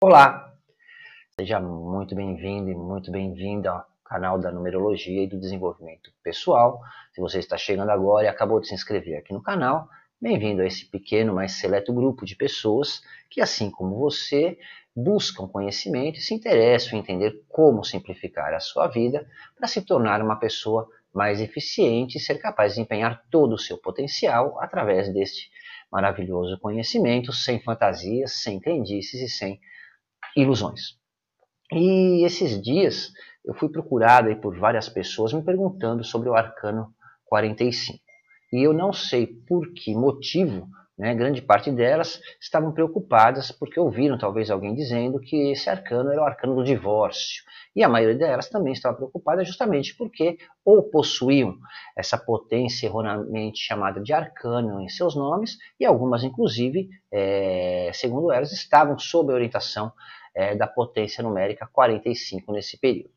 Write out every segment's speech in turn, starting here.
Olá, seja muito bem-vindo e muito bem-vinda ao canal da Numerologia e do Desenvolvimento Pessoal. Se você está chegando agora e acabou de se inscrever aqui no canal, bem-vindo a esse pequeno, mas seleto grupo de pessoas que, assim como você, buscam conhecimento e se interessam em entender como simplificar a sua vida para se tornar uma pessoa mais eficiente e ser capaz de empenhar todo o seu potencial através deste maravilhoso conhecimento, sem fantasias, sem crendices e sem ilusões. E esses dias eu fui procurado aí por várias pessoas me perguntando sobre o arcano 45. E eu não sei por que motivo, né, grande parte delas estavam preocupadas porque ouviram talvez alguém dizendo que esse arcano era o arcano do divórcio. E a maioria delas também estava preocupada justamente porque ou possuíam essa potência erroneamente chamada de arcano em seus nomes, e algumas, inclusive, é, segundo elas, estavam sob a orientação é, da potência numérica 45 nesse período.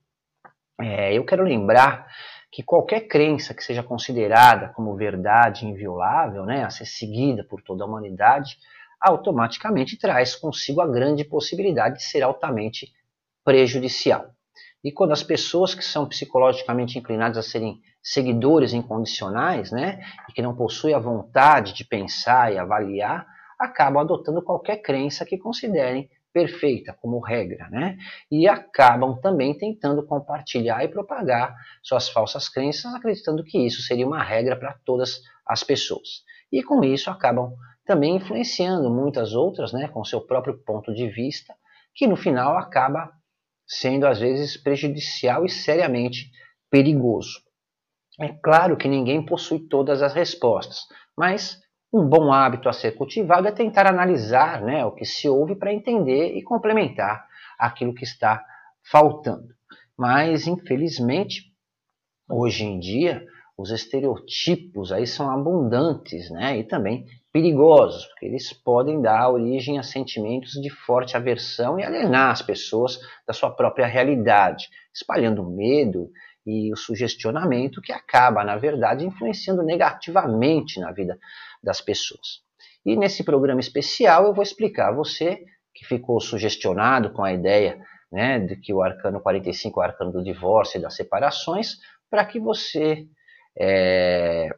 É, eu quero lembrar que qualquer crença que seja considerada como verdade inviolável, né, a ser seguida por toda a humanidade, automaticamente traz consigo a grande possibilidade de ser altamente prejudicial. E quando as pessoas que são psicologicamente inclinadas a serem seguidores incondicionais, né, e que não possuem a vontade de pensar e avaliar, acabam adotando qualquer crença que considerem perfeita como regra, né? E acabam também tentando compartilhar e propagar suas falsas crenças, acreditando que isso seria uma regra para todas as pessoas. E com isso acabam também influenciando muitas outras, né, com seu próprio ponto de vista, que no final acaba sendo às vezes prejudicial e seriamente perigoso. É claro que ninguém possui todas as respostas, mas um bom hábito a ser cultivado é tentar analisar né, o que se ouve para entender e complementar aquilo que está faltando. Mas, infelizmente, hoje em dia, os estereotipos aí são abundantes né, e também perigosos, porque eles podem dar origem a sentimentos de forte aversão e alienar as pessoas da sua própria realidade, espalhando medo e o sugestionamento que acaba, na verdade, influenciando negativamente na vida das pessoas. E nesse programa especial eu vou explicar a você que ficou sugestionado com a ideia né, de que o arcano 45 é o arcano do divórcio e das separações, para que você é,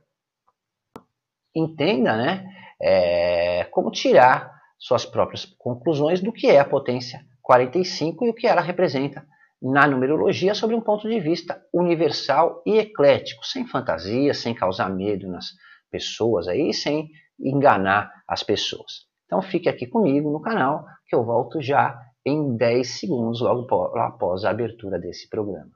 entenda né, é, como tirar suas próprias conclusões do que é a potência 45 e o que ela representa na numerologia sobre um ponto de vista universal e eclético, sem fantasia, sem causar medo nas pessoas aí, sem enganar as pessoas. Então fique aqui comigo no canal que eu volto já em 10 segundos logo após a abertura desse programa.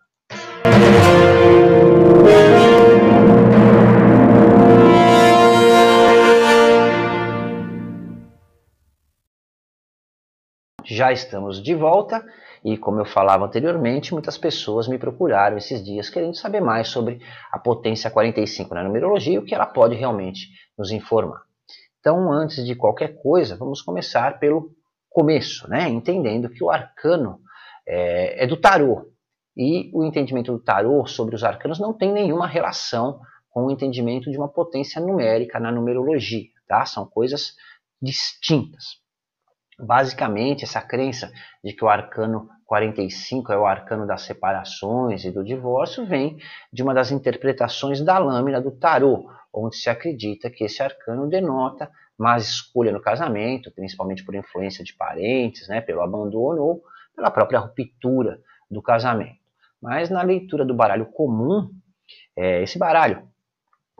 Já estamos de volta e, como eu falava anteriormente, muitas pessoas me procuraram esses dias querendo saber mais sobre a potência 45 na numerologia e o que ela pode realmente nos informar. Então, antes de qualquer coisa, vamos começar pelo começo, né? entendendo que o arcano é, é do tarô. E o entendimento do tarô sobre os arcanos não tem nenhuma relação com o entendimento de uma potência numérica na numerologia. Tá? São coisas distintas. Basicamente, essa crença de que o arcano 45 é o arcano das separações e do divórcio vem de uma das interpretações da lâmina do tarô, onde se acredita que esse arcano denota mais escolha no casamento, principalmente por influência de parentes, né, pelo abandono ou pela própria ruptura do casamento. Mas na leitura do baralho comum, é, esse baralho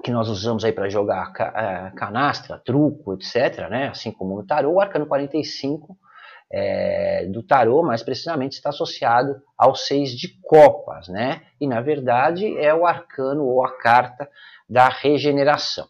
que nós usamos aí para jogar é, canastra, truco, etc., né? assim como no tarô, o arcano 45 é, do tarô, mais precisamente, está associado ao seis de copas, né? e na verdade é o arcano ou a carta da regeneração.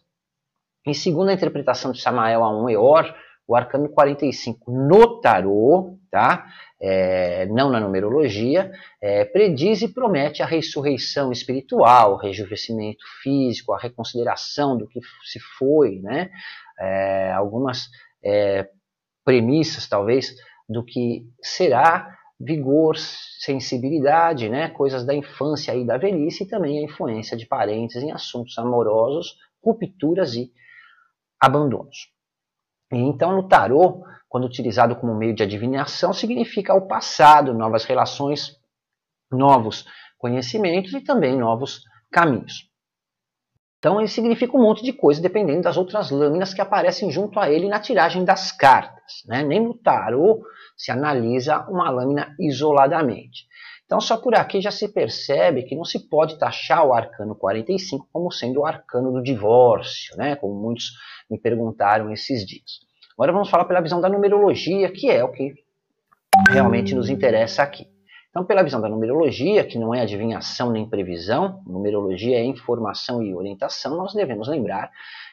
E segundo a interpretação de Samael a um Eor, o arcano 45 no tarô, tá? É, não na numerologia, é, prediz e promete a ressurreição espiritual, o rejuvenescimento físico, a reconsideração do que se foi, né? É, algumas é, premissas, talvez, do que será vigor, sensibilidade, né? coisas da infância e da velhice, e também a influência de parentes em assuntos amorosos, rupturas e abandonos. Então, no tarô, quando utilizado como meio de adivinhação, significa o passado, novas relações, novos conhecimentos e também novos caminhos. Então ele significa um monte de coisa dependendo das outras lâminas que aparecem junto a ele na tiragem das cartas. Né? Nem no tarô se analisa uma lâmina isoladamente. Então só por aqui já se percebe que não se pode taxar o arcano 45 como sendo o arcano do divórcio, né? como muitos me perguntaram esses dias. Agora vamos falar pela visão da numerologia, que é o que realmente nos interessa aqui. Então, pela visão da numerologia, que não é adivinhação nem previsão, numerologia é informação e orientação, nós devemos lembrar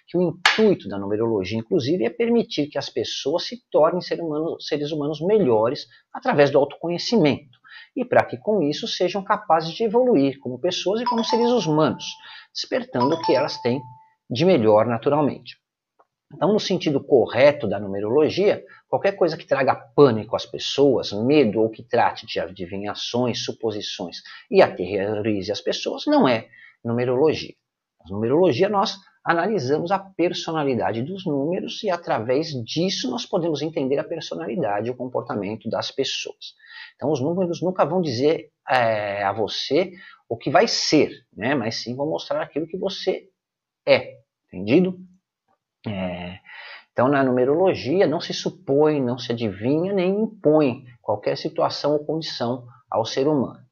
que o intuito da numerologia, inclusive, é permitir que as pessoas se tornem seres humanos, seres humanos melhores através do autoconhecimento e para que com isso sejam capazes de evoluir como pessoas e como seres humanos, despertando o que elas têm de melhor naturalmente. Então, no sentido correto da numerologia, qualquer coisa que traga pânico às pessoas, medo ou que trate de adivinhações, suposições e aterrorize as pessoas não é numerologia. Na numerologia, nós analisamos a personalidade dos números e, através disso, nós podemos entender a personalidade o comportamento das pessoas. Então, os números nunca vão dizer é, a você o que vai ser, né? mas sim vão mostrar aquilo que você é. Entendido? É, então, na numerologia, não se supõe, não se adivinha, nem impõe qualquer situação ou condição ao ser humano.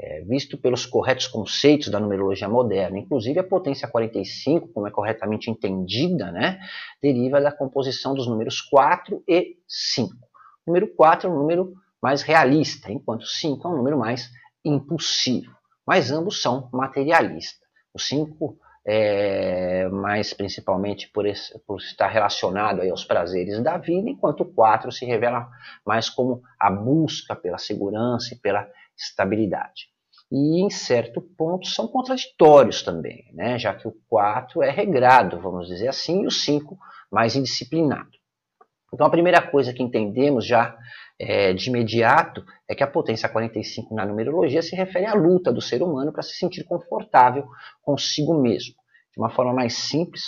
É, visto pelos corretos conceitos da numerologia moderna, inclusive a potência 45, como é corretamente entendida, né, deriva da composição dos números 4 e 5. O número 4 é um número mais realista, enquanto 5 é um número mais impulsivo. Mas ambos são materialistas. O 5 é, mas principalmente por, esse, por, estar relacionado aos prazeres da vida, enquanto o 4 se revela mais como a busca pela segurança e pela estabilidade. E em certo ponto são contraditórios também, né? já que o 4 é regrado, vamos dizer assim, e o 5 mais indisciplinado. Então a primeira coisa que entendemos já é, de imediato é que a potência 45 na numerologia se refere à luta do ser humano para se sentir confortável consigo mesmo. De uma forma mais simples,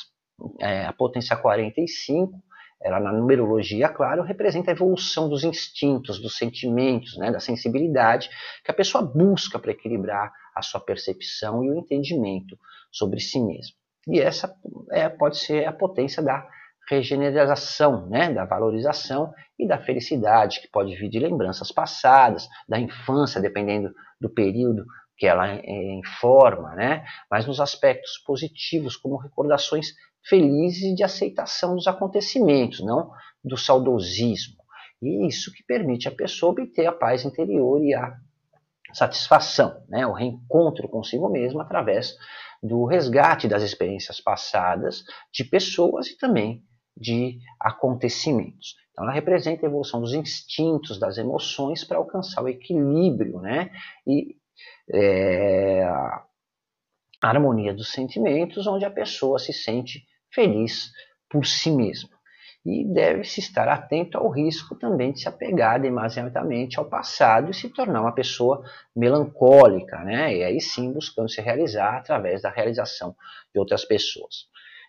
é, a potência 45, ela na numerologia, claro, representa a evolução dos instintos, dos sentimentos, né, da sensibilidade que a pessoa busca para equilibrar a sua percepção e o entendimento sobre si mesmo. E essa é, pode ser a potência da regeneração, né, da valorização e da felicidade, que pode vir de lembranças passadas, da infância, dependendo do período que ela é, informa, né, mas nos aspectos positivos, como recordações felizes de aceitação dos acontecimentos, não do saudosismo. E isso que permite a pessoa obter a paz interior e a satisfação, né, o reencontro consigo mesmo através do resgate das experiências passadas de pessoas e também de acontecimentos. Então, ela representa a evolução dos instintos, das emoções para alcançar o equilíbrio, né? E é, a harmonia dos sentimentos, onde a pessoa se sente feliz por si mesma. E deve-se estar atento ao risco também de se apegar demasiadamente ao passado e se tornar uma pessoa melancólica, né? E aí sim buscando se realizar através da realização de outras pessoas.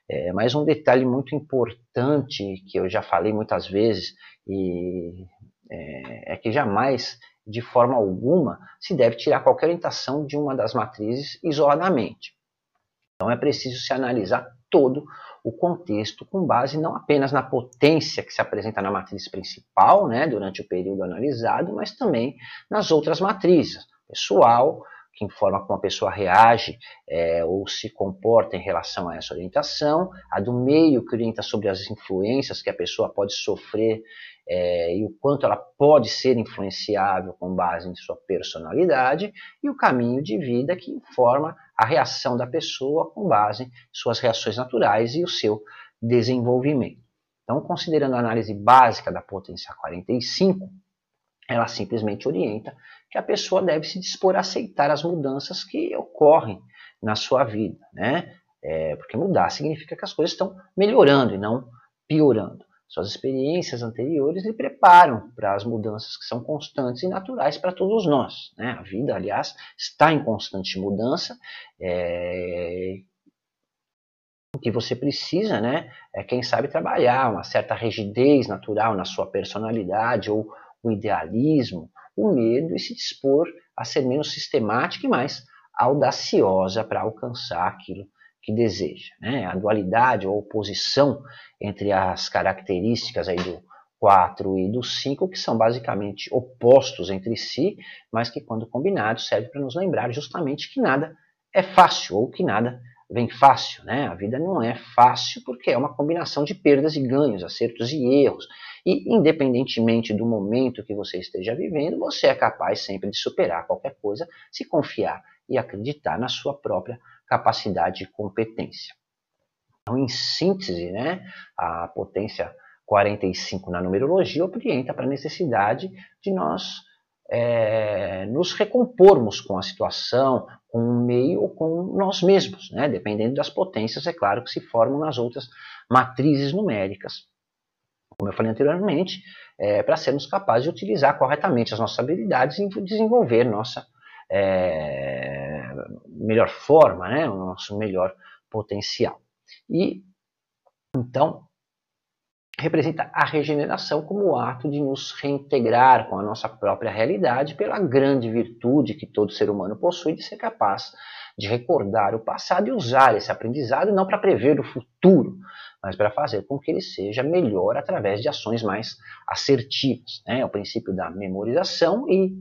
É, mas um detalhe muito importante que eu já falei muitas vezes e é, é, que jamais, de forma alguma, se deve tirar qualquer orientação de uma das matrizes isoladamente. Então é preciso se analisar todo o contexto com base não apenas na potência que se apresenta na matriz principal, né, durante o período analisado, mas também nas outras matrizes, pessoal, que informa como a pessoa reage é, ou se comporta em relação a essa orientação, a do meio que orienta sobre as influências que a pessoa pode sofrer é, e o quanto ela pode ser influenciável com base em sua personalidade, e o caminho de vida que informa a reação da pessoa com base em suas reações naturais e o seu desenvolvimento. Então, considerando a análise básica da potência 45, ela simplesmente orienta que a pessoa deve se dispor a aceitar as mudanças que ocorrem na sua vida, né? É, porque mudar significa que as coisas estão melhorando e não piorando. Suas experiências anteriores lhe preparam para as mudanças que são constantes e naturais para todos nós. Né? A vida, aliás, está em constante mudança é, O que você precisa, né, é quem sabe trabalhar uma certa rigidez natural na sua personalidade ou o idealismo, o medo e se dispor a ser menos sistemática e mais audaciosa para alcançar aquilo que deseja. Né? A dualidade ou oposição entre as características aí do 4 e do 5, que são basicamente opostos entre si, mas que quando combinados serve para nos lembrar justamente que nada é fácil ou que nada vem fácil. Né? A vida não é fácil porque é uma combinação de perdas e ganhos, acertos e erros. E independentemente do momento que você esteja vivendo, você é capaz sempre de superar qualquer coisa se confiar e acreditar na sua própria capacidade e competência. Então, em síntese, né, a potência 45 na numerologia orienta para a necessidade de nós é, nos recompormos com a situação, com o meio ou com nós mesmos, né, dependendo das potências, é claro, que se formam nas outras matrizes numéricas. Como eu falei anteriormente, é, para sermos capazes de utilizar corretamente as nossas habilidades e desenvolver nossa é, melhor forma, né, o nosso melhor potencial. E então representa a regeneração como o ato de nos reintegrar com a nossa própria realidade pela grande virtude que todo ser humano possui de ser capaz de recordar o passado e usar esse aprendizado não para prever o futuro, mas para fazer com que ele seja melhor através de ações mais assertivas. Né? É o princípio da memorização e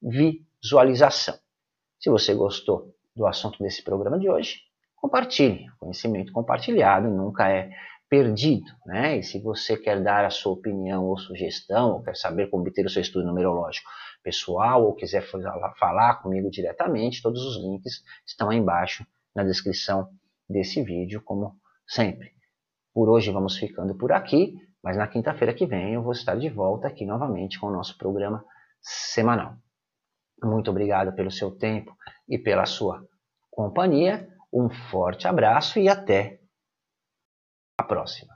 visualização. Se você gostou do assunto desse programa de hoje, compartilhe. Conhecimento compartilhado nunca é perdido, né? E se você quer dar a sua opinião ou sugestão, ou quer saber como obter o seu estudo numerológico pessoal, ou quiser falar comigo diretamente, todos os links estão aí embaixo na descrição desse vídeo, como sempre. Por hoje vamos ficando por aqui, mas na quinta-feira que vem eu vou estar de volta aqui novamente com o nosso programa semanal. Muito obrigado pelo seu tempo e pela sua companhia. Um forte abraço e até a próxima.